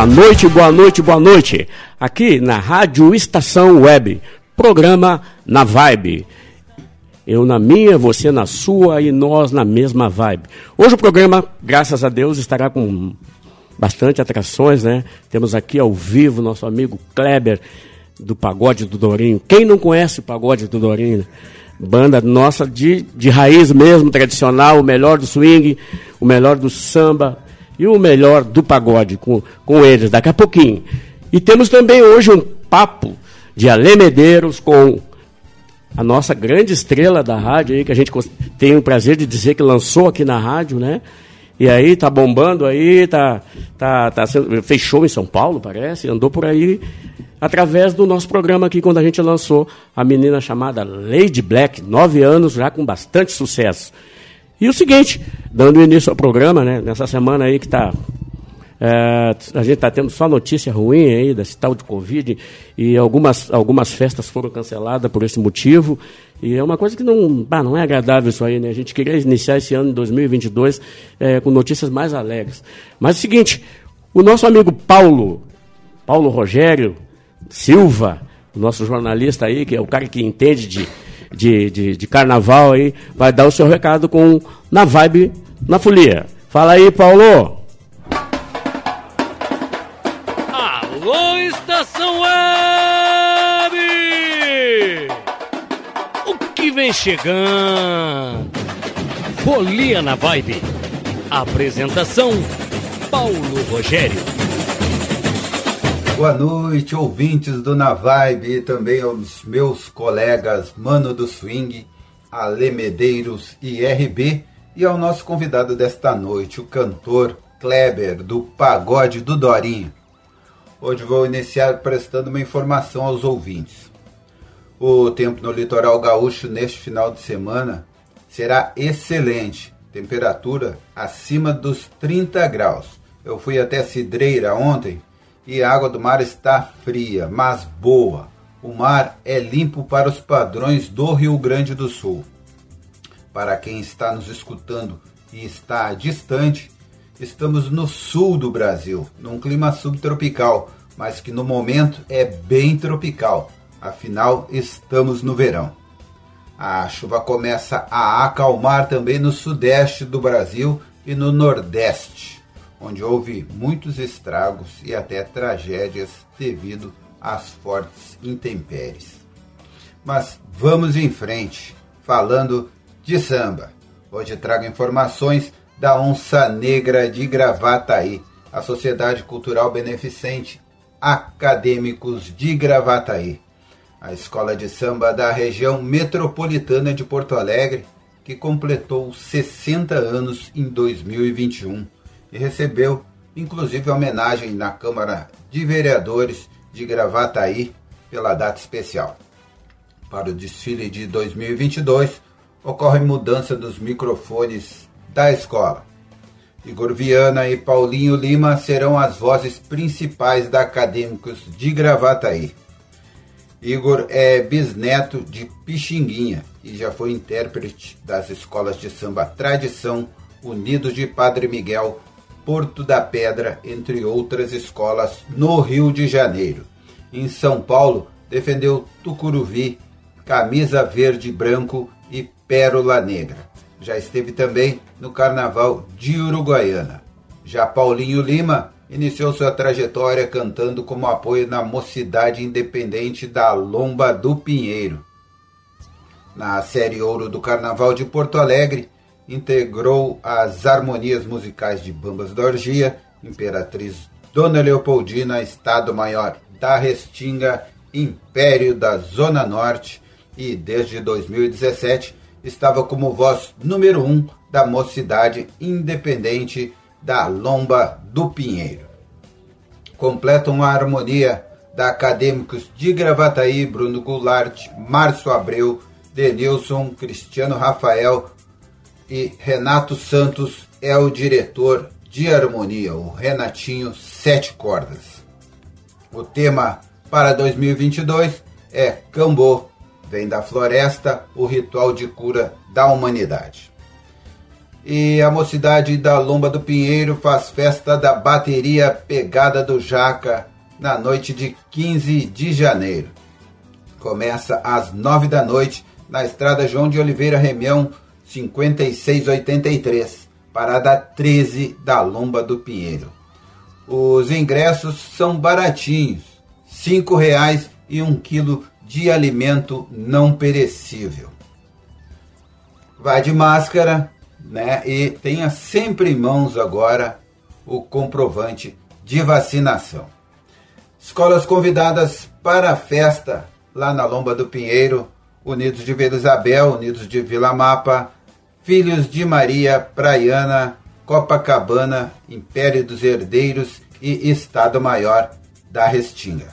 Boa noite, boa noite, boa noite. Aqui na Rádio Estação Web, programa Na Vibe. Eu na minha, você na sua e nós na mesma vibe. Hoje o programa, graças a Deus, estará com bastante atrações, né? Temos aqui ao vivo nosso amigo Kleber do Pagode do Dorinho. Quem não conhece o Pagode do Dorinho? Banda nossa de, de raiz mesmo, tradicional, o melhor do swing, o melhor do samba, e o melhor do pagode com, com eles daqui a pouquinho. E temos também hoje um papo de Alê Medeiros com a nossa grande estrela da rádio aí, que a gente tem o prazer de dizer que lançou aqui na rádio, né? E aí tá bombando aí, tá, tá, tá sendo, fechou em São Paulo, parece, andou por aí através do nosso programa aqui quando a gente lançou a menina chamada Lady Black, nove anos já com bastante sucesso. E o seguinte, dando início ao programa, né, nessa semana aí que está. É, a gente está tendo só notícia ruim aí desse tal de Covid e algumas, algumas festas foram canceladas por esse motivo. E é uma coisa que não, bah, não é agradável isso aí, né? A gente queria iniciar esse ano de 2022 é, com notícias mais alegres. Mas é o seguinte, o nosso amigo Paulo, Paulo Rogério Silva, o nosso jornalista aí, que é o cara que entende de de, de, de carnaval aí, vai dar o seu recado com na vibe, na folia. Fala aí, Paulo! Alô, Estação Web! O que vem chegando? Folia na Vibe. Apresentação: Paulo Rogério. Boa noite, ouvintes do Na Vibe e também aos meus colegas Mano do Swing, Ale Medeiros e RB e ao nosso convidado desta noite, o cantor Kleber do Pagode do Dorinho. Hoje vou iniciar prestando uma informação aos ouvintes. O tempo no litoral gaúcho neste final de semana será excelente, temperatura acima dos 30 graus. Eu fui até Cidreira ontem e a água do mar está fria, mas boa. O mar é limpo para os padrões do Rio Grande do Sul. Para quem está nos escutando e está distante, estamos no sul do Brasil, num clima subtropical, mas que no momento é bem tropical. Afinal, estamos no verão. A chuva começa a acalmar também no sudeste do Brasil e no nordeste onde houve muitos estragos e até tragédias devido às fortes intempéries. Mas vamos em frente, falando de samba. Hoje trago informações da Onça Negra de Gravataí, a Sociedade Cultural Beneficente Acadêmicos de Gravataí, a escola de samba da região metropolitana de Porto Alegre, que completou 60 anos em 2021 e recebeu inclusive homenagem na Câmara de Vereadores de Gravataí pela data especial. Para o desfile de 2022, ocorre mudança dos microfones da escola. Igor Viana e Paulinho Lima serão as vozes principais da Acadêmicos de Gravataí. Igor é bisneto de Pixinguinha e já foi intérprete das escolas de samba Tradição, Unidos de Padre Miguel, Porto da Pedra, entre outras escolas no Rio de Janeiro. Em São Paulo, defendeu Tucuruvi, Camisa Verde e Branco e Pérola Negra. Já esteve também no Carnaval de Uruguaiana. Já Paulinho Lima iniciou sua trajetória cantando como apoio na Mocidade Independente da Lomba do Pinheiro. Na série Ouro do Carnaval de Porto Alegre, integrou as harmonias musicais de Bambas da Orgia, Imperatriz Dona Leopoldina, Estado-Maior da Restinga, Império da Zona Norte e desde 2017 estava como voz número um da mocidade independente da Lomba do Pinheiro. Completam a harmonia da Acadêmicos de Gravataí, Bruno Goulart, Márcio Abreu, Denilson, Cristiano Rafael e Renato Santos é o diretor de harmonia, o Renatinho Sete Cordas. O tema para 2022 é Cambô, vem da floresta, o ritual de cura da humanidade. E a mocidade da Lomba do Pinheiro faz festa da bateria Pegada do Jaca na noite de 15 de janeiro. Começa às 9 da noite na estrada João de Oliveira Remião 5683, parada 13 da Lomba do Pinheiro. Os ingressos são baratinhos, R$ reais e um quilo de alimento não perecível. Vá de máscara, né? E tenha sempre em mãos agora o comprovante de vacinação. Escolas convidadas para a festa lá na Lomba do Pinheiro, Unidos de Vila Isabel, Unidos de Vila Mapa, Filhos de Maria, Praiana, Copacabana, Império dos Herdeiros e Estado Maior da Restinga.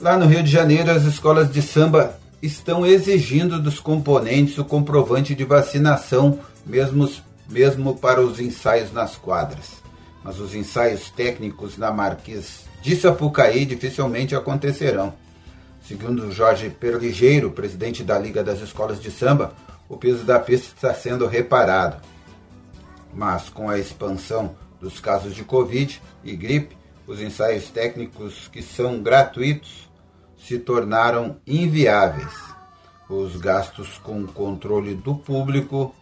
Lá no Rio de Janeiro, as escolas de samba estão exigindo dos componentes o comprovante de vacinação, mesmo, mesmo para os ensaios nas quadras. Mas os ensaios técnicos na Marquês de Sapucaí dificilmente acontecerão. Segundo Jorge Perligeiro, presidente da Liga das Escolas de Samba, o piso da pista está sendo reparado. Mas com a expansão dos casos de Covid e gripe, os ensaios técnicos que são gratuitos se tornaram inviáveis. Os gastos com controle do público,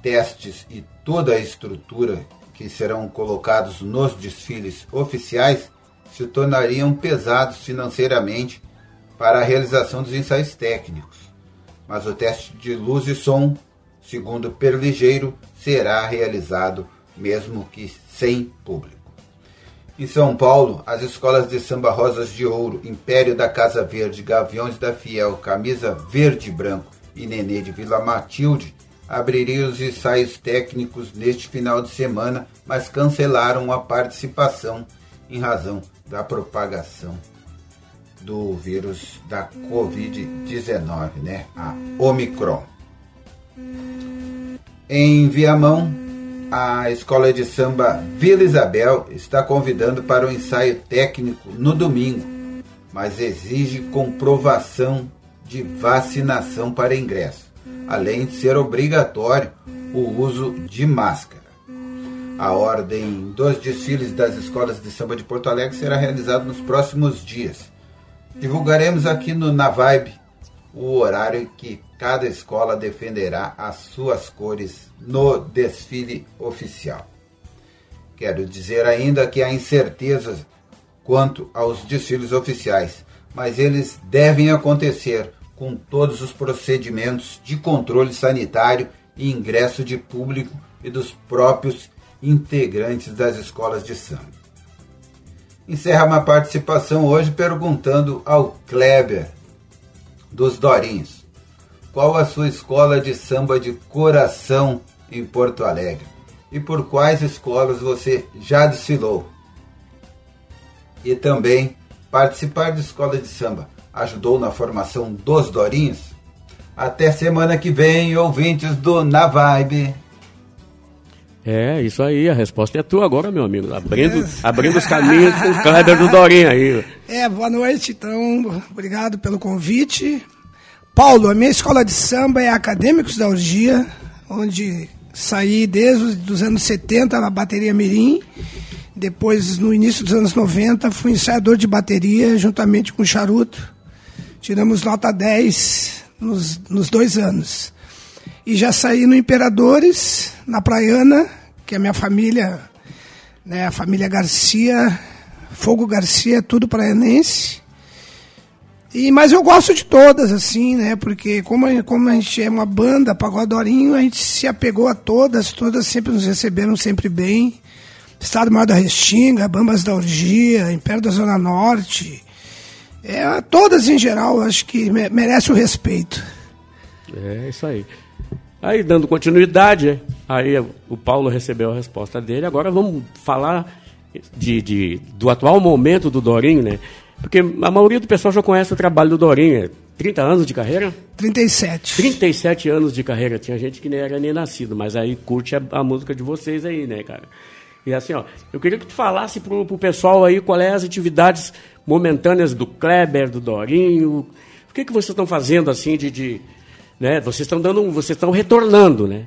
testes e toda a estrutura que serão colocados nos desfiles oficiais se tornariam pesados financeiramente para a realização dos ensaios técnicos. Mas o teste de luz e som, segundo Perligeiro, será realizado mesmo que sem público. Em São Paulo, as escolas de samba Rosas de Ouro, Império da Casa Verde, Gaviões da Fiel, Camisa Verde e Branco e Nenê de Vila Matilde abririam os ensaios técnicos neste final de semana, mas cancelaram a participação em razão da propagação do vírus da Covid-19, né? A Omicron. Em Viamão, a escola de samba Vila Isabel está convidando para o ensaio técnico no domingo, mas exige comprovação de vacinação para ingresso além de ser obrigatório o uso de máscara. A ordem dos desfiles das escolas de samba de Porto Alegre será realizada nos próximos dias. Divulgaremos aqui no Na Vibe o horário que cada escola defenderá as suas cores no desfile oficial. Quero dizer ainda que há incertezas quanto aos desfiles oficiais, mas eles devem acontecer com todos os procedimentos de controle sanitário e ingresso de público e dos próprios integrantes das escolas de samba. Encerra uma participação hoje perguntando ao Kleber dos Dorinhos qual a sua escola de samba de coração em Porto Alegre e por quais escolas você já desfilou. E também participar de escola de samba ajudou na formação dos Dorinhos? Até semana que vem, ouvintes do Na Vibe. É, isso aí, a resposta é tua agora, meu amigo. Abrindo, é. abrindo os caminhos com o Kleber do Dorinho aí. É, boa noite, então, obrigado pelo convite. Paulo, a minha escola de samba é Acadêmicos da Orgia, onde saí desde os anos 70 na bateria Mirim depois, no início dos anos 90, fui ensaiador de bateria juntamente com o Charuto. Tiramos nota 10 nos, nos dois anos. E já saí no Imperadores, na Praiana, que é a minha família, né, a família Garcia, Fogo Garcia, tudo praianense. E, mas eu gosto de todas, assim, né? Porque como a, como a gente é uma banda, Pagodorinho, a gente se apegou a todas, todas sempre nos receberam sempre bem. Estado Maior da Restinga, Bambas da Orgia, Império da Zona Norte. É, todas em geral, acho que merece o respeito. É isso aí. Aí, dando continuidade, aí o Paulo recebeu a resposta dele. Agora vamos falar de, de, do atual momento do Dorinho, né? Porque a maioria do pessoal já conhece o trabalho do Dorinho. 30 anos de carreira? 37. 37 anos de carreira. Tinha gente que nem era nem nascido, mas aí curte a, a música de vocês aí, né, cara? E assim, ó, eu queria que tu falasse pro, pro pessoal aí qual é as atividades momentâneas do Kleber, do Dorinho. O que, que vocês estão fazendo assim de, de né? Vocês estão dando, vocês estão retornando, né?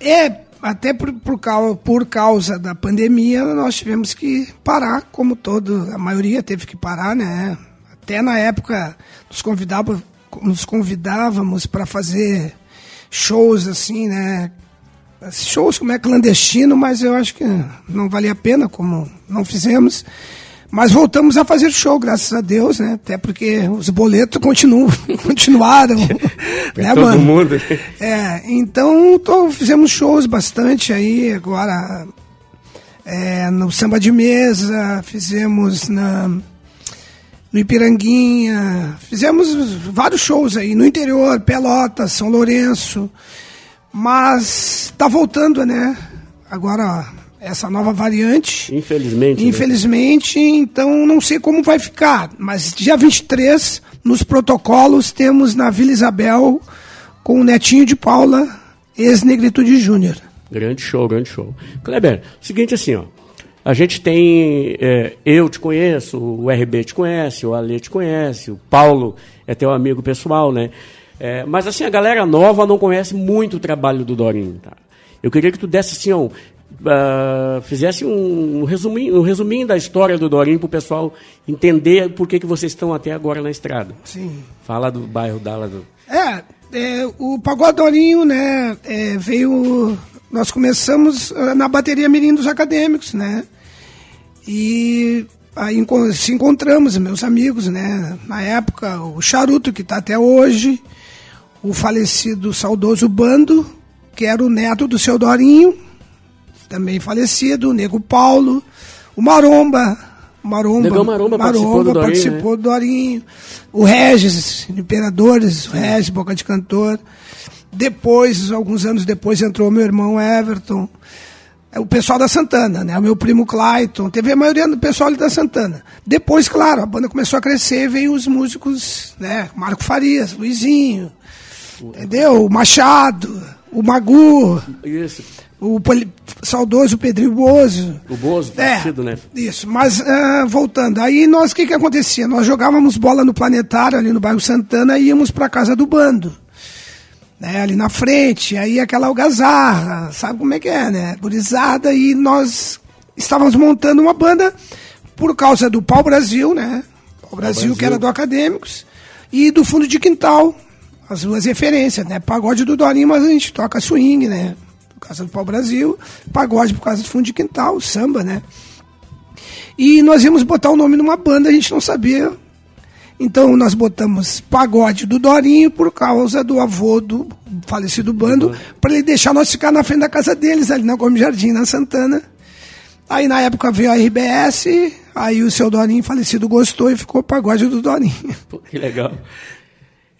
É, até por, por, causa, por causa da pandemia, nós tivemos que parar, como todo, a maioria teve que parar, né? Até na época nos, convidava, nos convidávamos para fazer shows assim, né? Shows como é clandestino, mas eu acho que não valia a pena, como não fizemos. Mas voltamos a fazer show, graças a Deus, né? Até porque os boletos continuam, continuaram. né, todo mano? mundo. É, então tô, fizemos shows bastante aí, agora é, no samba de mesa, fizemos na, no Ipiranguinha, fizemos vários shows aí, no interior, Pelotas, São Lourenço, mas tá voltando, né? Agora essa nova variante. Infelizmente. né? Infelizmente, então não sei como vai ficar. Mas dia 23, nos protocolos, temos na Vila Isabel com o netinho de Paula, ex-Negritude Júnior. Grande show, grande show. Kleber, seguinte assim, ó. A gente tem. é, eu te conheço, o RB te conhece, o Ale te conhece, o Paulo é teu amigo pessoal, né? É, mas assim, a galera nova não conhece muito o trabalho do Dorinho, tá? Eu queria que tu desse assim, ó, ah, fizesse um, um resuminho, um resuminho da história do Dorinho para o pessoal entender por que, que vocês estão até agora na estrada. Sim. Fala do bairro Dallas. do- É, é, o Pagodorinho, né, é, veio... Nós começamos ah, na bateria Mirim dos Acadêmicos, né? E aí se encontramos, meus amigos, né? Na época, o Charuto, que está até hoje, o falecido saudoso Bando, que era o neto do seu Dorinho, também falecido, o Nego Paulo, o Maromba, Maromba, Negão Maromba participou do Dorinho, participou do Dorinho, o Regis, Imperadores, o Regis, Boca de Cantor. Depois, alguns anos depois, entrou meu irmão Everton, é o pessoal da Santana, né? O meu primo Clayton, teve a maioria do pessoal da Santana. Depois, claro, a banda começou a crescer, veio os músicos, né? Marco Farias, Luizinho, entendeu? O Machado, o Magu, Isso. o saudoso Pedrinho Bozo. O Bozo, É, né? Isso, mas ah, voltando, aí nós, o que que acontecia? Nós jogávamos bola no planetário, ali no bairro Santana, e íamos pra casa do bando. Né, ali na frente, aí aquela algazarra, sabe como é que é, né? Gurizada, e nós estávamos montando uma banda por causa do Pau Brasil, né? Pau Brasil, Brasil. que era do Acadêmicos, e do Fundo de Quintal, as duas referências, né? Pagode do Dorinho, mas a gente toca swing, né? Por causa do Pau Brasil, pagode por causa do Fundo de Quintal, samba, né? E nós íamos botar o nome numa banda, a gente não sabia. Então nós botamos Pagode do Dorinho por causa do avô do falecido bando, para ele deixar nós ficar na frente da casa deles, ali na Gomes Jardim, na Santana. Aí na época veio a RBS, aí o seu Dorinho falecido gostou e ficou Pagode do Dorinho. Pô, que legal.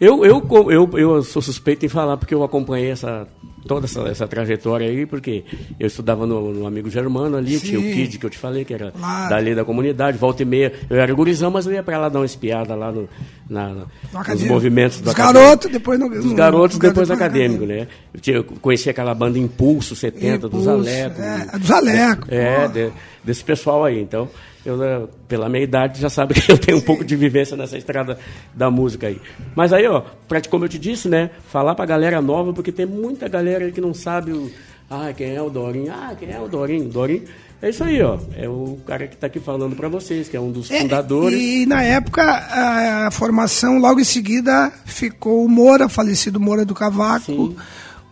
Eu, eu, eu, eu sou suspeito em falar porque eu acompanhei essa, toda essa, essa trajetória aí, porque eu estudava no, no amigo Germano ali, tinha o Sim. Kid que eu te falei, que era Claro. dali da comunidade, volta e meia. Eu era gurizão, mas eu ia pra lá dar uma espiada lá no, na, na- No nos movimentos do garotos, depois no- Dos no- garotos, depois depois acadêmico, né? Eu, tinha- eu conheci aquela banda Impulso 70, dos Impulso, Aleco. é, dos Aleco, É, de- desse pessoal aí. Então, eu, eh, pela minha idade, já sabe que eu tenho um pouco de vivência nessa estrada da música aí. Mas aí, ó, pra, como eu te disse, né, falar pra galera nova, porque tem muita galera aí que não sabe o. Ah, quem é o Dorinho? Ah, quem é o Dorinho? Dorinho. É isso aí, ó. É o cara que tá aqui falando pra vocês, que é um dos É, fundadores. E na época, a, formação, logo em seguida, ficou o Moura, falecido Moura do Cavaco, Sim.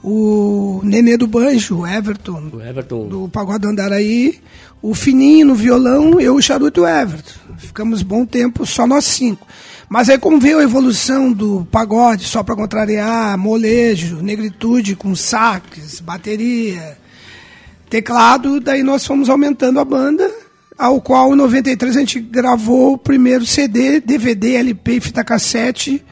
o Nenê do Banjo, o Everton, O Everton. do Pagode Andaraí, o Fininho no violão, eu, o Charuto e o Everton. Ficamos bom tempo, só nós cinco. Mas aí como veio a evolução do pagode, só para contrariar, molejo, negritude com saques, bateria, teclado, daí nós fomos aumentando a banda, ao qual em 93 a gente gravou o primeiro CD, DVD, LP fita cassete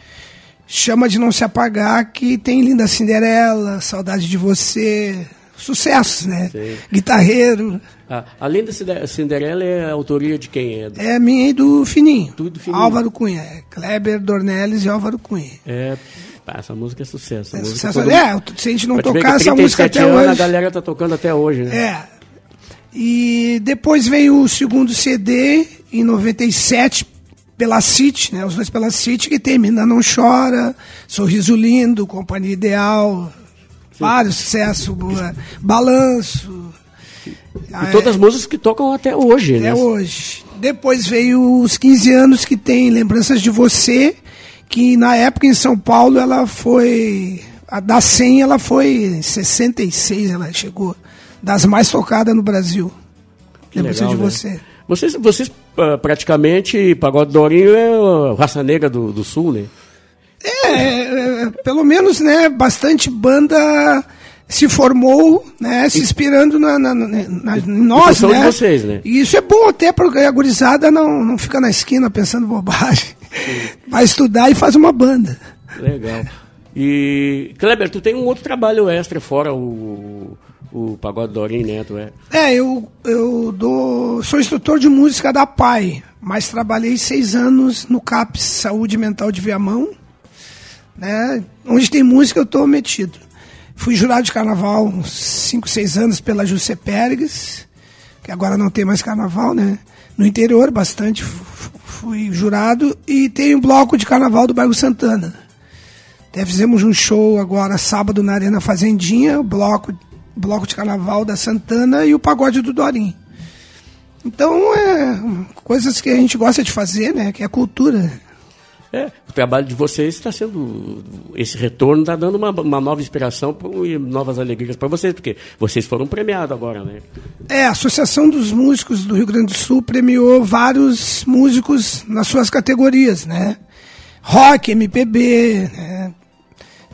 Chama de Não Se Apagar, que tem Linda Cinderela, Saudade de Você, sucessos, né? Sim. Guitarreiro. Ah, além da Cinde- Cinderela, é a autoria de quem é? É minha e do Fininho. Tudo Fininho. Álvaro Cunha. É Kleber Dornelles e Álvaro Cunha. É, pá, essa música é sucesso. É, música sucesso. todo- é, se a gente não tocar essa música 37 até anos, hoje. A galera tá tocando até hoje, né? É. E depois veio o segundo CD, em 97, pela City, né? Os dois pela City, que tem Mina Não Chora, Sorriso Lindo, Companhia Ideal, vários sucessos, boa, Balanço. E todas as músicas que tocam até hoje, né? Até hoje. Depois veio os 15 anos que tem Lembranças de Você, que na época em São Paulo ela foi. A da 100 ela foi em 66, ela chegou. Das mais tocadas no Brasil. Que Lembranças legal, de né? Você. Vocês, vocês ah, praticamente, Pagode Dorinho é a raça negra do, do sul, né? É, é, é, pelo menos, né, bastante banda se formou, né, se inspirando na, na, na- na- nós, de né? vocês, né? E isso é bom até porque a gurizada não, não fica na esquina pensando bobagem. Vai estudar e faz uma banda. Legal. E, Kleber, tu tem um outro trabalho extra fora o, o Pagode Dorinho, né? Tu é? É, eu, eu dou, sou instrutor de música da PAI, mas trabalhei seis anos no CAPS Saúde Mental de Viamão, né? Onde tem música eu estou metido. Fui jurado de carnaval uns cinco, seis anos pela José Pérez, que agora não tem mais carnaval, né? No interior, bastante, fu- fui jurado, e tem um bloco de carnaval do bairro Santana. Até fizemos um show agora sábado na Arena Fazendinha, o bloco, bloco de carnaval da Santana e o pagode do Dorim. Então, é coisas que a gente gosta de fazer, né? Que é cultura. É, o trabalho de vocês está sendo. Esse retorno está dando uma, uma nova inspiração e novas alegrias para vocês, porque vocês foram premiados agora, né? É, a Associação dos Músicos do Rio Grande do Sul premiou vários músicos nas suas categorias, né? Rock, MPB, né?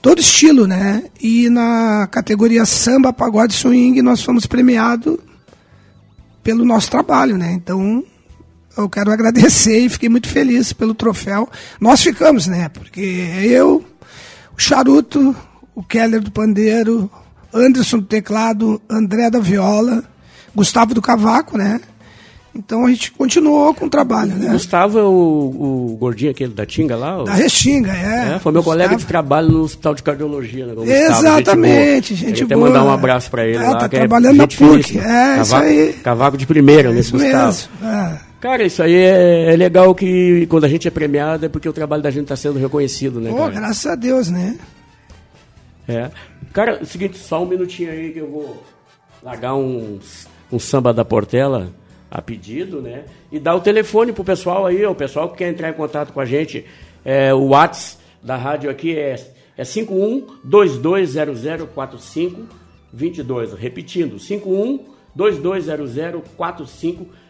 todo estilo, né? E na categoria samba, pagode, swing, nós fomos premiados pelo nosso trabalho, né? Então, eu quero agradecer e fiquei muito feliz pelo troféu. Nós ficamos, né? Porque eu, o Charuto, o Keller do Pandeiro, Anderson do Teclado, André da Viola, Gustavo do Cavaco, né? Então a gente continuou com o trabalho, né? Gustavo é o, o gordinho aquele da Tinga lá? o- Da Restinga, é. É, foi meu colega de Gustavo. trabalho no Hospital de Cardiologia, né? Gustavo, Exatamente, gente, boa. Até boa. mandar um abraço para ele É, lá. tá que trabalhando na gente PUC, é, isso cavaco, aí. Cavaco de primeira, nesse Isso Gustavo. mesmo. é. Cara, isso aí é, é legal que quando a gente é premiado é porque o trabalho da gente está sendo reconhecido, né, Pô, cara? graças a Deus, né? É. Cara, é o seguinte, só um minutinho aí que eu vou largar um, um samba da Portela a pedido, né? E dar o telefone pro pessoal aí, o pessoal que quer entrar em contato com a gente. É, o WhatsApp da rádio aqui é, é 5122004522. Repetindo, 5122004522.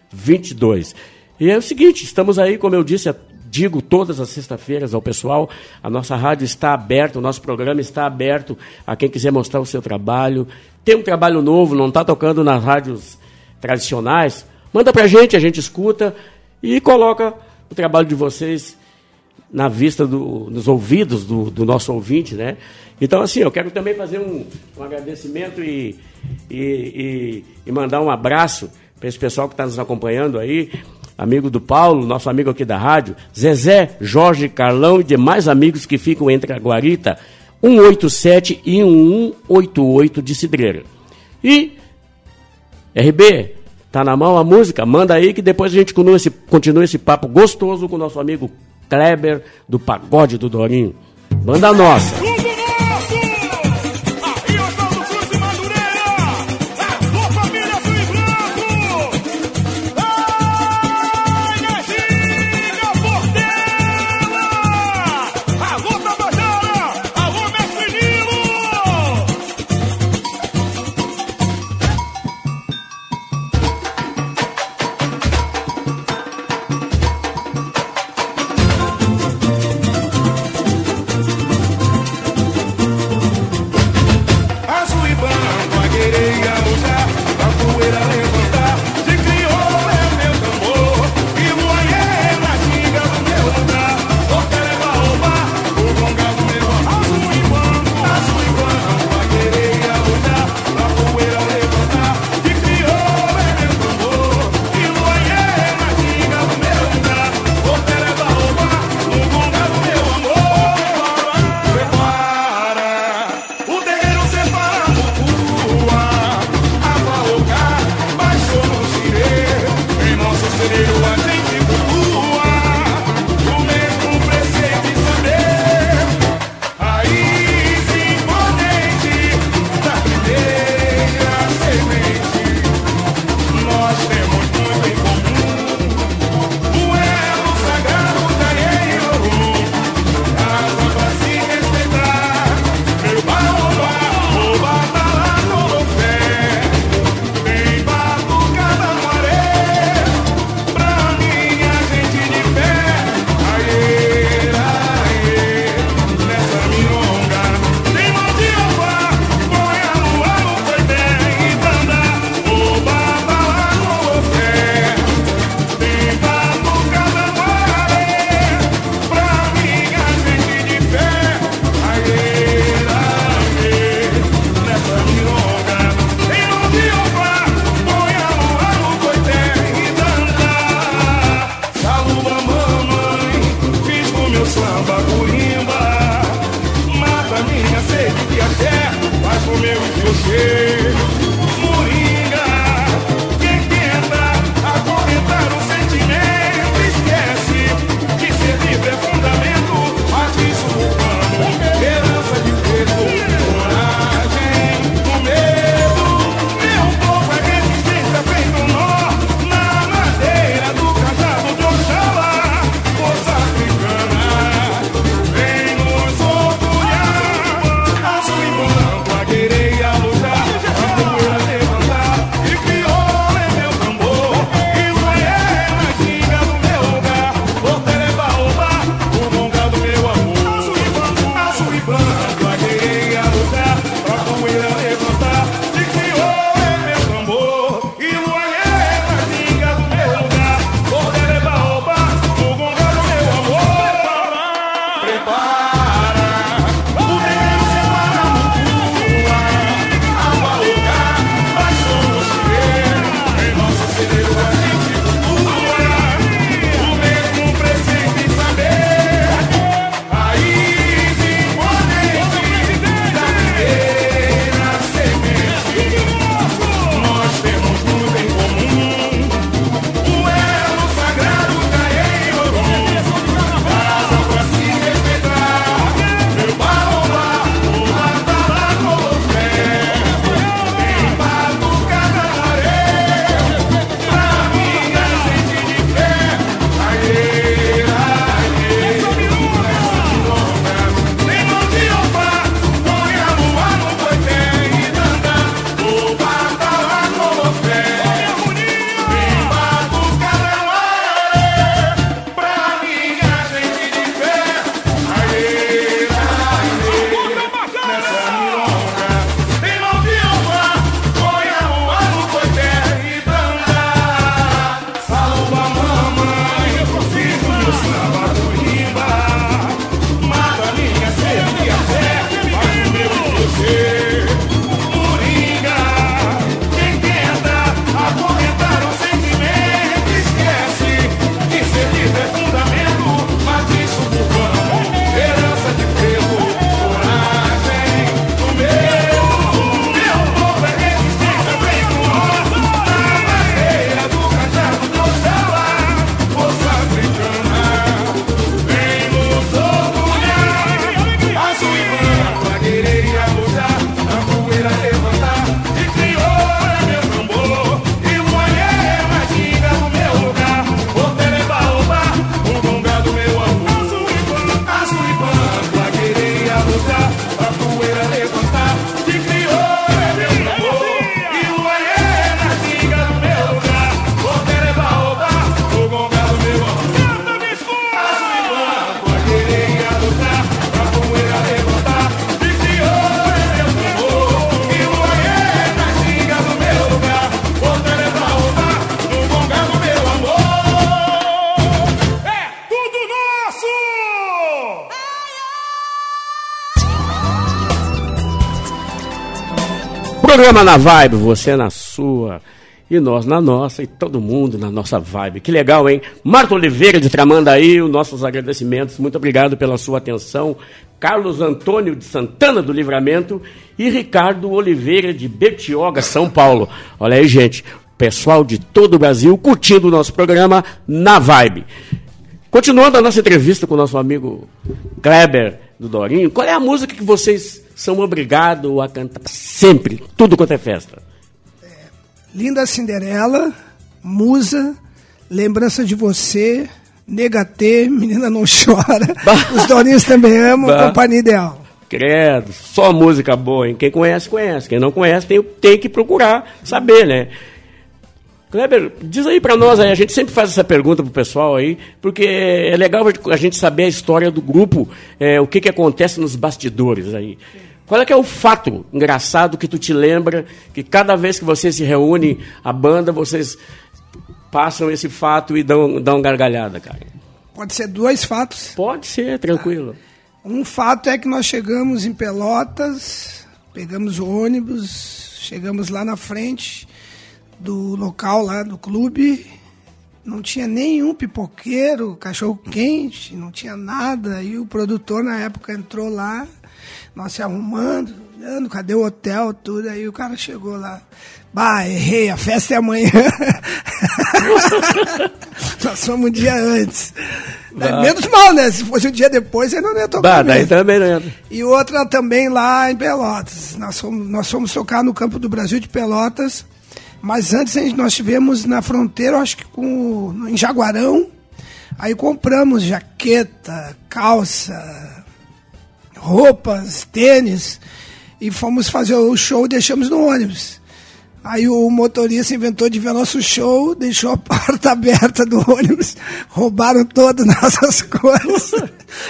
E é o seguinte, estamos aí, como eu disse, digo todas as sextas-feiras ao pessoal, a nossa rádio está aberta, o nosso programa está aberto a quem quiser mostrar o seu trabalho. Tem um trabalho novo, não está tocando nas rádios tradicionais, manda pra gente, a gente escuta e coloca o trabalho de vocês na vista do, nos ouvidos do, do nosso ouvinte, né? Então, assim, eu quero também fazer um, um agradecimento e, e, e, e mandar um abraço para esse pessoal que está nos acompanhando aí, amigo do Paulo, nosso amigo aqui da rádio, Zezé, Jorge, Carlão e demais amigos que ficam entre a Guarita 187 e 1188 de Cidreira. E RB, tá na mão a música? Manda aí que depois a gente continua esse, continua esse papo gostoso com o nosso amigo Kleber do Pagode do Dorinho. Banda nossa. Programa na vibe, você na sua e nós na nossa e todo mundo na nossa vibe. Que legal, hein? Marco Oliveira de Tramandaí, os nossos agradecimentos. Muito obrigado pela sua atenção. Carlos Antônio de Santana do Livramento e Ricardo Oliveira de Bertioga, São Paulo. Olha aí, gente. Pessoal de todo o Brasil curtindo o nosso programa na vibe. Continuando a nossa entrevista com o nosso amigo Kleber do Dorinho, qual é a música que vocês são obrigados a cantar sempre, tudo quanto é festa? Linda Cinderela, Musa, Lembrança de Você, Negatê, Menina Não Chora. Os Dorinhos também amam, Bah. Companhia Ideal. Credo, só música boa, hein? Quem conhece, conhece. Quem não conhece, tem, tem que procurar saber, né? Kleber, diz aí pra nós aí, a gente sempre faz essa pergunta pro pessoal aí, porque é legal a gente saber a história do grupo, é, o que que acontece nos bastidores aí. Qual é que é o fato engraçado que tu te lembra, que cada vez que você se reúne, a banda, vocês passam esse fato e dão, dão gargalhada, cara? Pode ser dois fatos. Pode ser, tranquilo. Um fato é que nós chegamos em Pelotas, pegamos o ônibus, chegamos lá na frente do local lá do clube, não tinha nenhum pipoqueiro, cachorro quente, não tinha nada. E o produtor na época entrou lá, nós se arrumando, olhando, cadê o hotel, tudo. Aí o cara chegou lá. Bah, errei, a festa é amanhã. nós fomos um dia antes. Bah. Menos mal, né? Se fosse um dia depois, ele não ia tocar. Bah, daí também não entra. E outra também lá em Pelotas. Nós fomos, nós fomos tocar no Campo do Brasil de Pelotas. Mas antes gente- nós estivemos na fronteira, acho que com, em Jaguarão. Aí compramos jaqueta, calça, roupas, tênis. E fomos fazer o show e deixamos no ônibus. Aí o motorista inventou de ver nosso show, deixou a porta aberta do ônibus, roubaram todas as nossas coisas.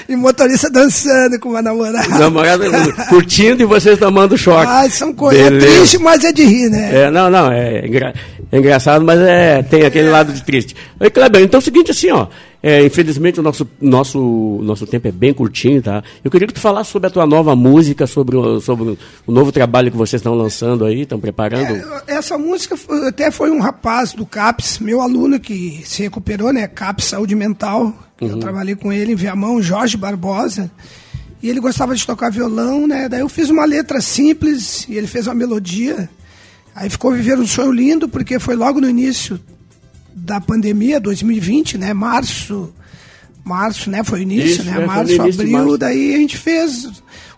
e o motorista dançando com uma namorada. Namorada curtindo e vocês tomando choque. Ai, são coisas é triste, mas é de rir, né? É, não, não, é, engra- é engraçado, mas é, tem aquele lado de triste. Oi, Kleber, então é o seguinte, assim, ó, é, infelizmente o nosso, nosso, nosso tempo é bem curtinho, tá? Eu queria que tu falasse sobre a tua nova música, sobre o, sobre o novo trabalho que vocês estão lançando aí, estão preparando. É, Essa música até foi um rapaz do CAPS, meu aluno que se recuperou, né? CAPS Saúde Mental. que Eu trabalhei com ele em Viamão, Jorge Barbosa. E ele gostava de tocar violão, né? Daí eu fiz uma letra simples e ele fez uma melodia. Aí ficou Viver um Sonho Lindo, porque foi logo no início da pandemia, 2020, né? Março, março, né? Foi o início, Isso, né? é, março, início abril, março. daí a gente fez.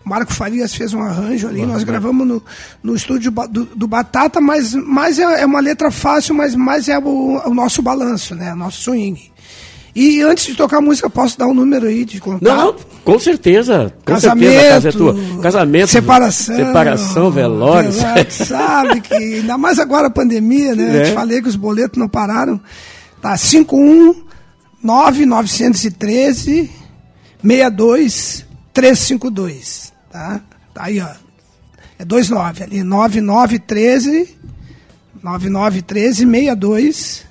O Marco Farias fez um arranjo ali, nós gravamos no, no estúdio do, do Batata, mas mais é, é uma letra fácil, mas mais é o, o nosso balanço, né? O nosso swing. E antes de tocar a música, posso dar um número aí de contato? Não, com certeza. Com Casamento, certeza, a casa é tua. Casamento. separação, Separação, velório. velório, sabe que ainda mais agora a pandemia, né? Eu É. te falei que os boletos não pararam. Tá 51 9913 62 352, tá? Tá aí, ó. É 29 ali, 9913 9913 62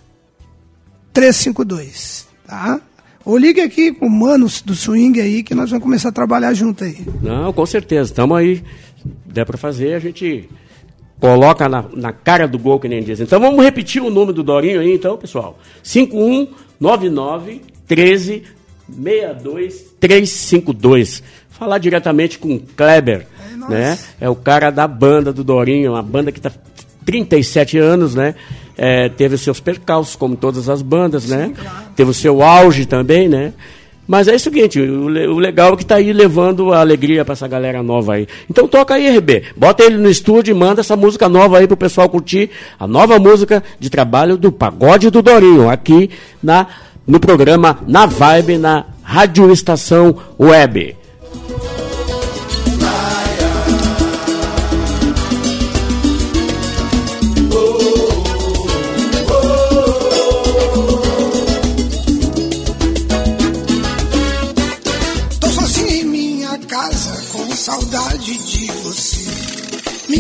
352, tá? Ou ligue aqui com o Manos do Swing aí que nós vamos começar a trabalhar junto aí. Não, com certeza. Estamos aí. Der para fazer, a gente coloca na, na cara do gol, que nem diz. Então vamos repetir o número do Dorinho aí, então, pessoal. 5199 13 62 352. Falar diretamente com o Kleber, É né? É o cara da banda do Dorinho, uma banda que está 37 anos, né? É, teve os seus percalços, como todas as bandas, né? Teve o seu auge também, né? Mas é o seguinte, o, o legal é que tá aí levando a alegria para essa galera nova aí. Então toca aí, RB. Bota ele no estúdio e manda essa música nova aí pro pessoal curtir. A nova música de trabalho do Pagode do Dorinho, aqui na, no programa Na Vibe, na Rádio Estação Web.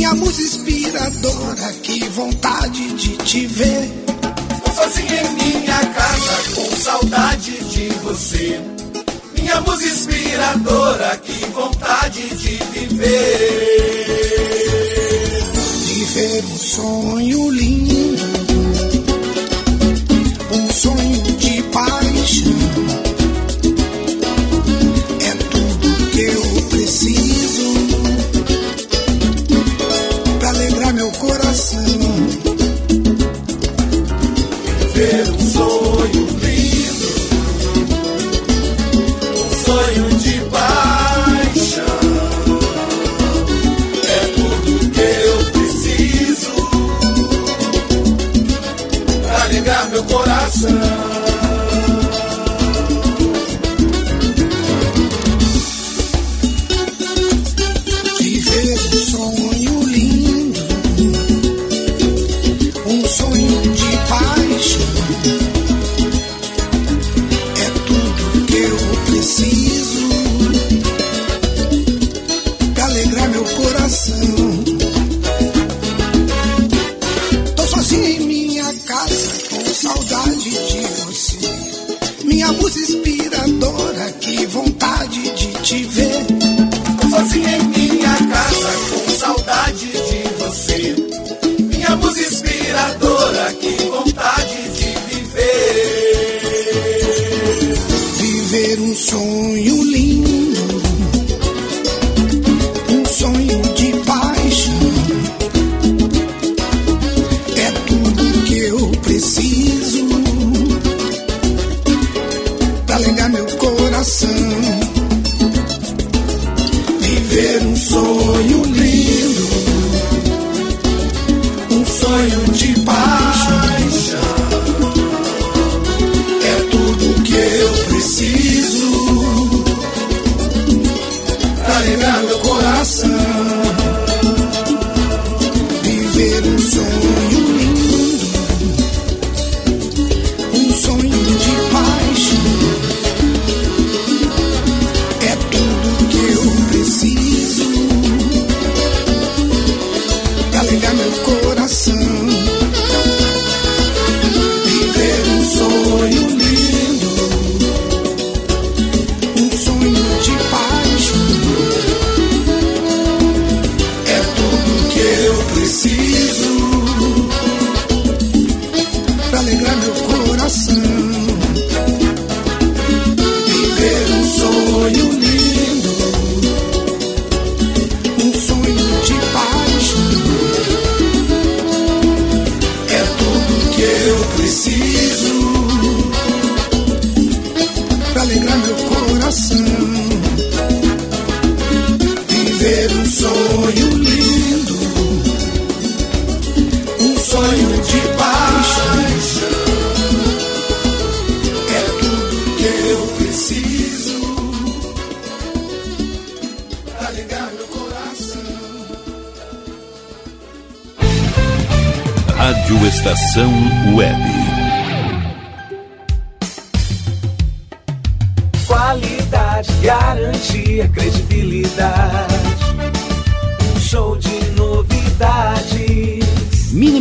Minha musa inspiradora, que vontade de te ver. Estou sozinho em minha casa com saudade de você. Minha musa inspiradora, que vontade de viver. Viver um sonho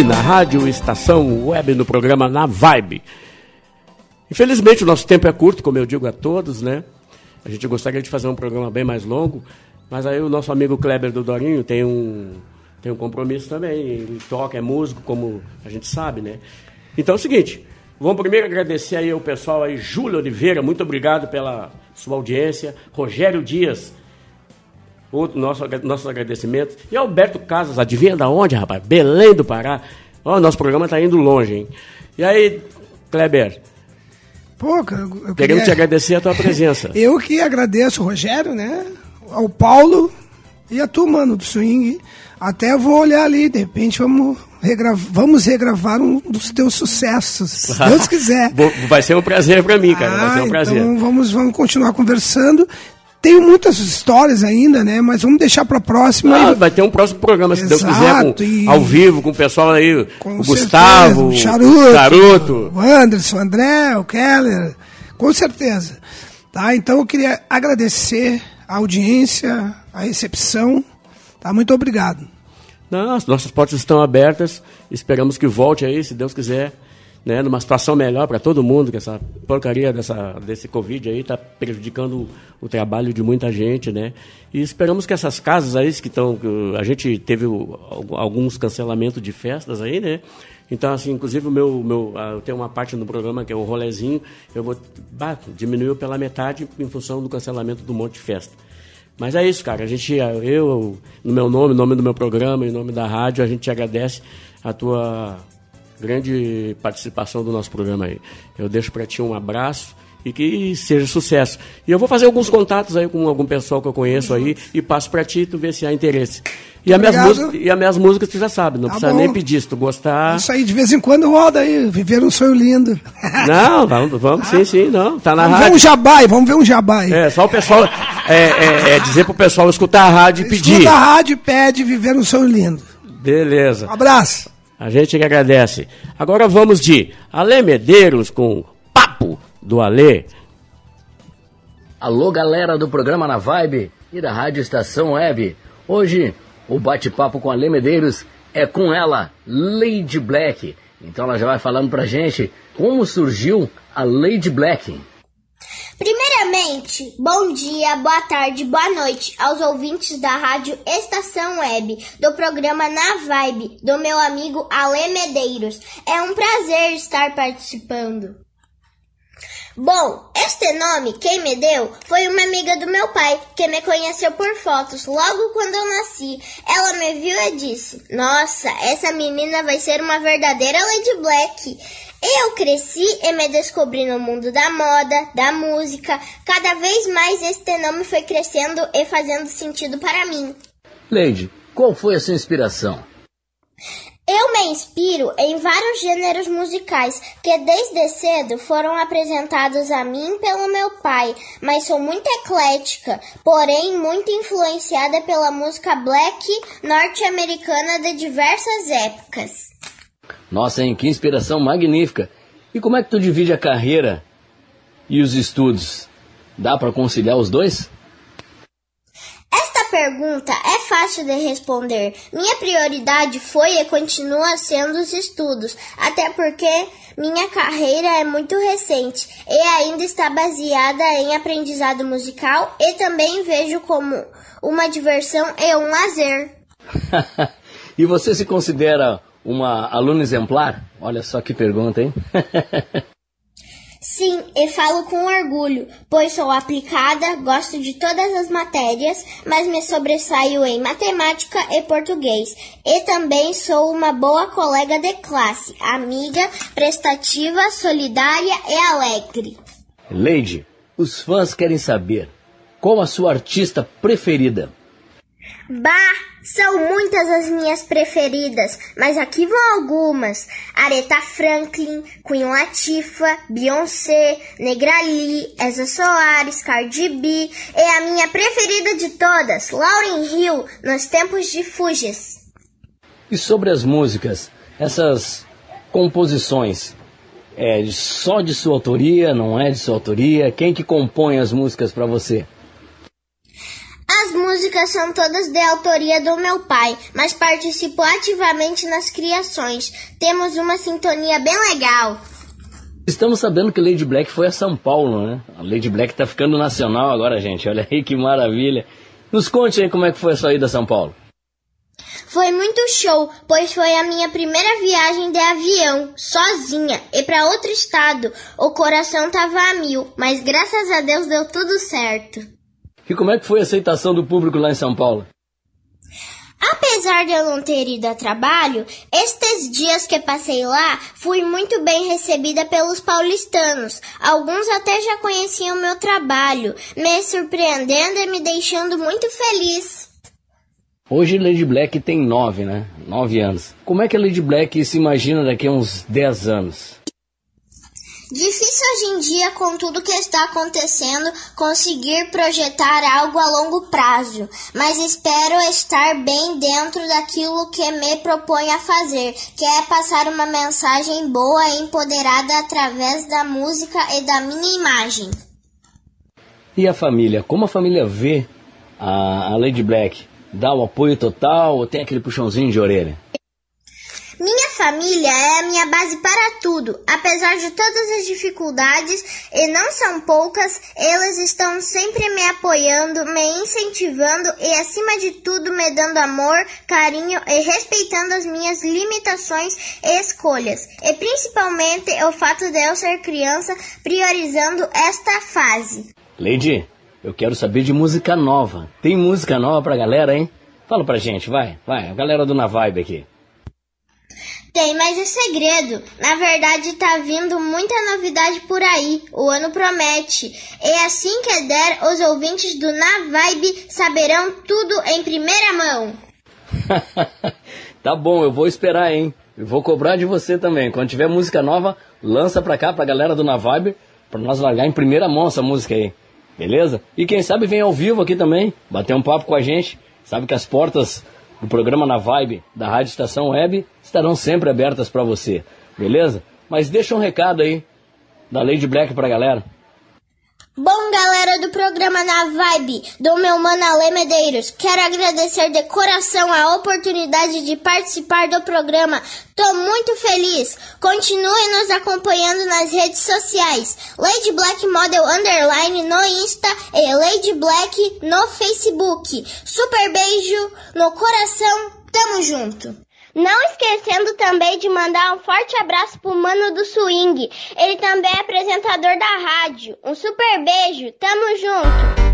Na Rádio Estação Web, no programa Na Vibe. Infelizmente o nosso tempo é curto, como eu digo a todos, né? A gente gostaria de fazer um programa bem mais longo, mas aí o nosso amigo Kleber do Dorinho tem um, tem um compromisso também. Ele toca, é músico, como a gente sabe, né? Então é o seguinte, vamos primeiro agradecer aí ao pessoal aí, Júlio Oliveira, muito obrigado pela sua audiência. Rogério Dias, outro nosso, nossos agradecimentos. E Alberto Casas, adivinha da onde, rapaz? Belém do Pará. Ó, nosso programa tá indo longe, hein? E aí, Kleber, Pô, cara, eu queremos queria- te agradecer a tua presença. Eu que agradeço Rogério, né? Ao Paulo e a tu, mano, do swing. Até vou olhar ali, de repente vamos, regra- vamos regravar um dos teus sucessos. Se Deus quiser. Vai ser um prazer pra mim, cara. Vai ser um Ah, prazer. Então vamos, vamos continuar conversando. Tenho muitas histórias ainda, né? Mas vamos deixar pra próxima. Ah, E- vai ter um próximo programa, se Deus quiser, com- e- ao vivo, com o pessoal aí, Com o certeza, Gustavo, o Charuto, o Anderson, o André, o Keller, com certeza. Tá? Então eu queria agradecer a audiência, a recepção. Tá? Muito obrigado. As nossas portas estão abertas. Esperamos que volte aí, se Deus quiser, né, numa situação melhor para todo mundo, que essa porcaria dessa, desse Covid aí está prejudicando o, trabalho de muita gente, né? E esperamos que essas casas aí que estão. A gente teve alguns cancelamentos de festas aí, né? Então, assim, inclusive o meu, meu, eu tenho uma parte no programa que é o rolezinho, eu vou. Bah, diminuiu pela metade em função do cancelamento do monte de festa. Mas é isso, cara. A gente, eu, no meu nome, no nome do meu programa, em nome da rádio, a gente te agradece a tua grande participação do nosso programa aí. Eu deixo para ti um abraço e que seja sucesso. E eu vou fazer alguns contatos aí com algum pessoal que eu conheço aí e passo para ti tu ver se há interesse. E, as minhas músicas, e as minhas músicas tu já sabe, não Tá precisa bom. nem pedir. Se tu gostar. Isso aí, de vez em quando roda aí, viver um sonho lindo. Não, vamos, vamos sim, sim, não. Tá na Vamos ver rádio. um jabai, vamos ver um jabai. É, só o pessoal. É, é, é dizer pro pessoal escutar a rádio e pedir. Escuta a rádio e pede viver um sonho lindo. Beleza. Um abraço. A gente que agradece. Agora vamos de Alê Medeiros com Papo do Alê. Alô, galera do programa Na Vibe e da Rádio Estação Web. Hoje, o bate-papo com a Lê Medeiros é com ela, Lady Black. Então ela já vai falando pra gente como surgiu a Lady Black. Primeiramente, bom dia, boa tarde, boa noite aos ouvintes da Rádio Estação Web, do programa Na Vibe, do meu amigo Ale Medeiros. É um prazer estar participando. Bom, este nome, quem me deu, foi uma amiga do meu pai, que me conheceu por fotos logo quando eu nasci. Ela me viu e disse: Nossa, essa menina vai ser uma verdadeira Lady Black. Eu cresci e me descobri no mundo da moda, da música. Cada vez mais este nome foi crescendo e fazendo sentido para mim. Lady, qual foi a sua inspiração? Eu me inspiro em vários gêneros musicais que desde cedo foram apresentados a mim pelo meu pai, mas sou muito eclética, porém muito influenciada pela música black norte-americana de diversas épocas. Nossa, hein? Que inspiração magnífica. E como é que tu divide a carreira e os estudos? Dá para conciliar os dois? Pergunta é fácil de responder. Minha prioridade foi e continua sendo os estudos, até porque minha carreira é muito recente e ainda está baseada em aprendizado musical e também vejo como uma diversão e um lazer. e você se considera uma aluna exemplar? Olha só que pergunta, hein? Sim, e falo com orgulho, pois sou aplicada, gosto de todas as matérias, mas me sobressaio em matemática e português. E também sou uma boa colega de classe, amiga, prestativa, solidária e alegre. Lady, os fãs querem saber qual a sua artista preferida. Bah, são muitas as minhas preferidas, mas aqui vão algumas: Aretha Franklin, Queen Latifah, Beyoncé, Negrali, Eza Soares, Cardi B e a minha preferida de todas, Lauryn Hill, nos tempos de Fuges. E sobre as músicas, essas composições, é só de sua autoria, não é de sua autoria? Quem que compõe as músicas para você? As músicas são todas de autoria do meu pai, mas participo ativamente nas criações. Temos uma sintonia bem legal. Estamos sabendo que Lady Black foi a São Paulo, né? A Lady Black tá ficando nacional agora, gente. Olha aí que maravilha. Nos conte aí como é que foi a sua ida a São Paulo. Foi muito show, pois foi a minha primeira viagem de avião, sozinha, e para outro estado. O coração tava a mil, mas graças a Deus deu tudo certo. E como é que foi a aceitação do público lá em São Paulo? Apesar de eu não ter ido a trabalho, estes dias que passei lá, fui muito bem recebida pelos paulistanos. Alguns até já conheciam meu trabalho, me surpreendendo e me deixando muito feliz. Hoje Lady Black tem nove, né? Nove anos. Como é que a Lady Black se imagina daqui a uns dez anos? Difícil hoje em dia, com tudo que está acontecendo, conseguir projetar algo a longo prazo, mas espero estar bem dentro daquilo que me proponho a fazer, que é passar uma mensagem boa e empoderada através da música e da minha imagem. E a família? Como a família vê a Lady Black? Dá o apoio total ou tem aquele puxãozinho de orelha? Minha família é a minha base para tudo. Apesar de todas as dificuldades, e não são poucas, eles estão sempre me apoiando, me incentivando e, acima de tudo, me dando amor, carinho e respeitando as minhas limitações e escolhas. E principalmente o fato de eu ser criança, priorizando esta fase. Lady, eu quero saber de música nova. Tem música nova pra galera, hein? Fala pra gente, vai, vai, a galera do Na Vibe aqui. Tem, mas é segredo. Na verdade, tá vindo muita novidade por aí. O ano promete. E assim que der, os ouvintes do Na Vibe saberão tudo em primeira mão. tá bom, eu vou esperar, hein? Eu vou cobrar de você também. Quando tiver música nova, lança pra cá, pra galera do Na Vibe, pra nós largar em primeira mão essa música aí. Beleza? E quem sabe vem ao vivo aqui também, bater um papo com a gente. Sabe que as portas do programa Na Vibe da Rádio Estação Web estarão sempre abertas para você, beleza? Mas deixa um recado aí da Lady Black pra galera. Bom, galera do programa Na Vibe, do meu mano Ale Medeiros, quero agradecer de coração a oportunidade de participar do programa. Tô muito feliz. Continue nos acompanhando nas redes sociais. Lady Black Model Underline no Insta e Lady Black no Facebook. Super beijo no coração, tamo junto. Não esquecendo também de mandar um forte abraço pro Mano do Swing. Ele também é apresentador da rádio. Um super beijo, tamo junto.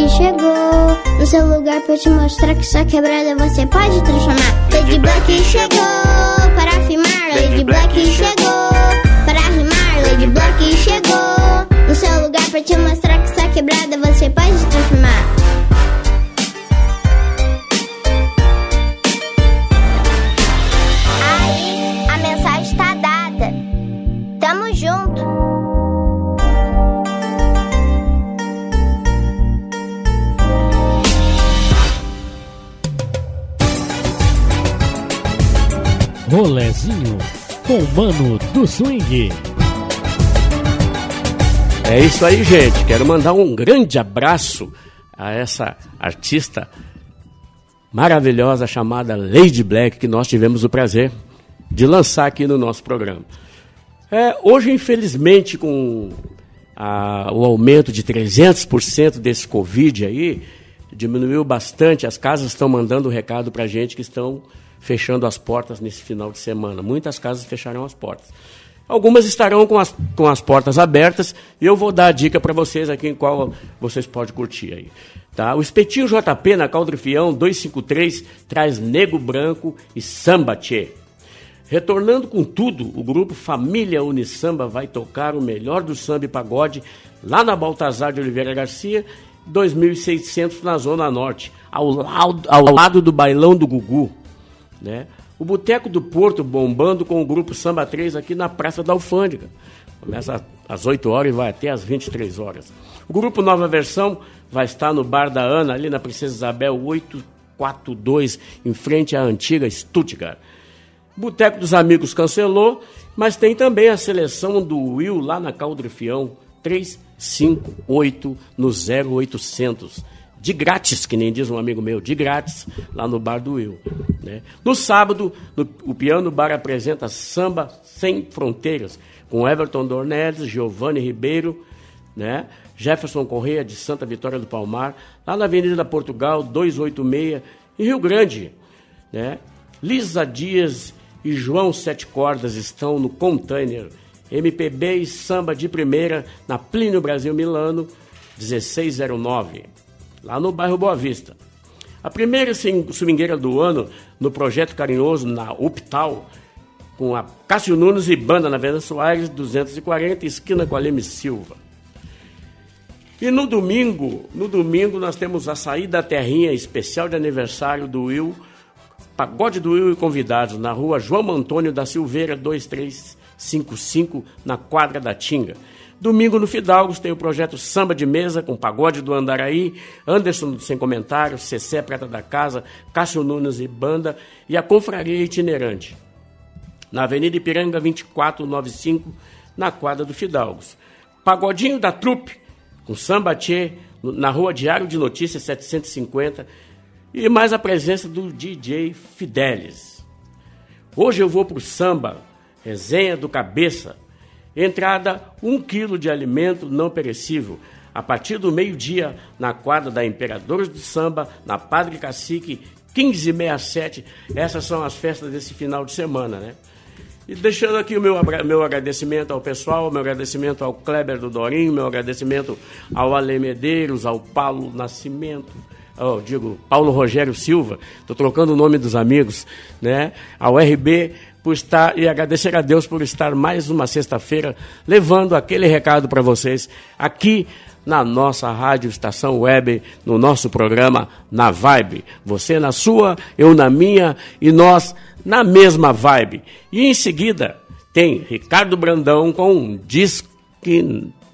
Lady Black chegou no seu lugar pra te mostrar que sua quebrada você pode transformar. Lady Black chegou para afirmar. Lady Black chegou para rimar. Lady Black chegou no seu lugar pra te mostrar que sua quebrada você Rolezinho com Mano do Swing. É isso aí, gente. Quero mandar um grande abraço a essa artista maravilhosa chamada Lady Black, que nós tivemos o prazer de lançar aqui no nosso programa. É, hoje, infelizmente, com a- o aumento de 300% desse Covid aí, diminuiu bastante. As casas estão mandando recado para gente que estão fechando as portas nesse final de semana. Muitas casas fecharam as portas. Algumas estarão com as, com as portas abertas e eu vou dar a dica para vocês aqui em qual vocês podem curtir aí. Tá? O Espetinho JP na Caldrifião 253 traz Nego Branco e Samba Tchê. Retornando com tudo, o grupo Família Unisamba vai tocar o melhor do samba e pagode lá na Baltazar de Oliveira Garcia, 2600 na Zona Norte, ao, lado- ao lado do Bailão do Gugu. Né? O Boteco do Porto bombando com o grupo Samba 3 aqui na Praça da Alfândega. Começa às 8 horas e vai até às 23 horas. O grupo Nova Versão vai estar no Bar da Ana, ali na Princesa Isabel 842, em frente à antiga Stuttgart. Boteco dos Amigos cancelou, mas tem também a seleção do Will lá na Caldrifião 358 no 0800. De grátis, que nem diz um amigo meu, de grátis, lá no bar do Will. né? No sábado, no- o Piano Bar apresenta Samba Sem Fronteiras, com Everton Dornelles, Giovanni Ribeiro, né? Jefferson Correia de Santa Vitória do Palmar, lá na Avenida Portugal, 286, em Rio Grande. Né? Lisa Dias e João Sete Cordas estão no container. MPB e samba de primeira na Plínio Brasil Milano, 1609, lá no bairro Boa Vista. A primeira swing- swingueira do ano no projeto carinhoso na UPTAL, com a Cássio Nunes e banda na Venda Soares, 240, esquina com a Leme Silva. E no domingo, no domingo nós temos a saída da terrinha especial de aniversário do Will, Pagode do Will e convidados na rua João Antônio da Silveira 2355, na quadra da Tinga. Domingo no Fidalgos tem o projeto Samba de Mesa com Pagode do Andaraí, Anderson Sem Comentários, Cessé Prata da Casa, Cássio Nunes e Banda e a Confraria Itinerante. na Avenida Ipiranga 2495, na quadra do Fidalgos. Pagodinho da Trupe, com samba tchê, na Rua Diário de Notícias 750, e mais a presença do DJ Fidelis. Hoje eu vou pro samba, resenha do cabeça. Entrada, um quilo de alimento não perecível. A partir do meio-dia, na quadra da Imperadores do Samba, na Padre Cacique, 1567. Essas são as festas desse final de semana, né? E deixando aqui o meu, meu agradecimento ao pessoal, meu agradecimento ao Kleber do Dorinho, meu agradecimento ao Ale Medeiros, ao Paulo Nascimento, ao, digo, Paulo Rogério Silva, estou trocando o nome dos amigos, né? Ao RB por estar e agradecer a Deus por estar mais uma sexta-feira levando aquele recado para vocês aqui na nossa rádio estação web, no nosso programa Na Vibe. Você na sua, eu na minha e nós na mesma vibe. E em seguida tem Ricardo Brandão com Disc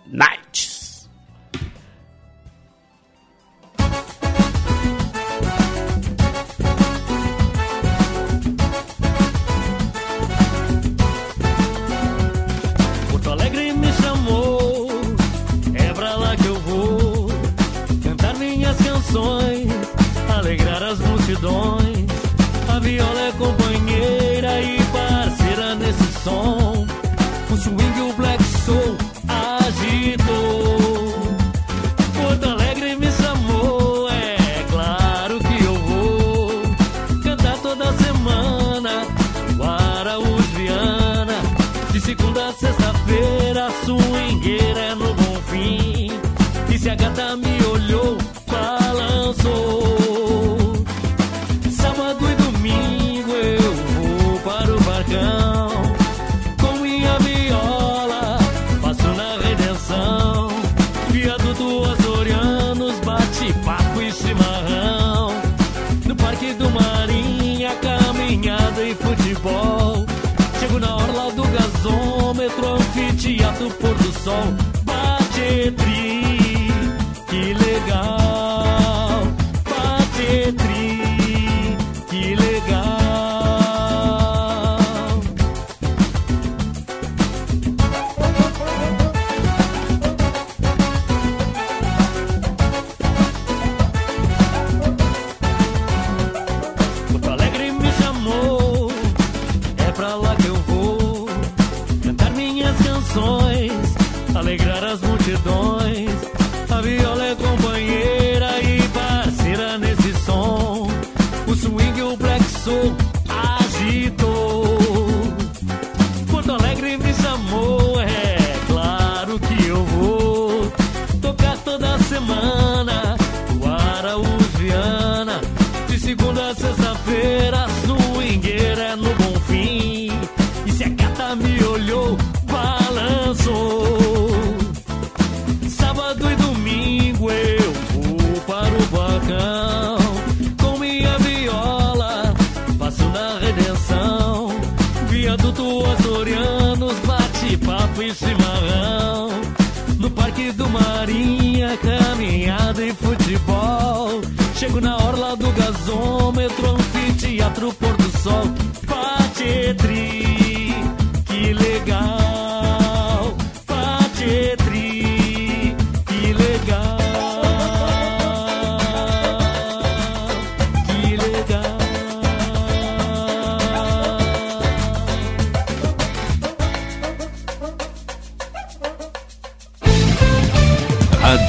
Nights. Multidões. A viola é companheira e parceira nesse som. Do Marinha, caminhada e futebol. Chego na orla do gasômetro, anfiteatro, pôr do sol. Bate tri,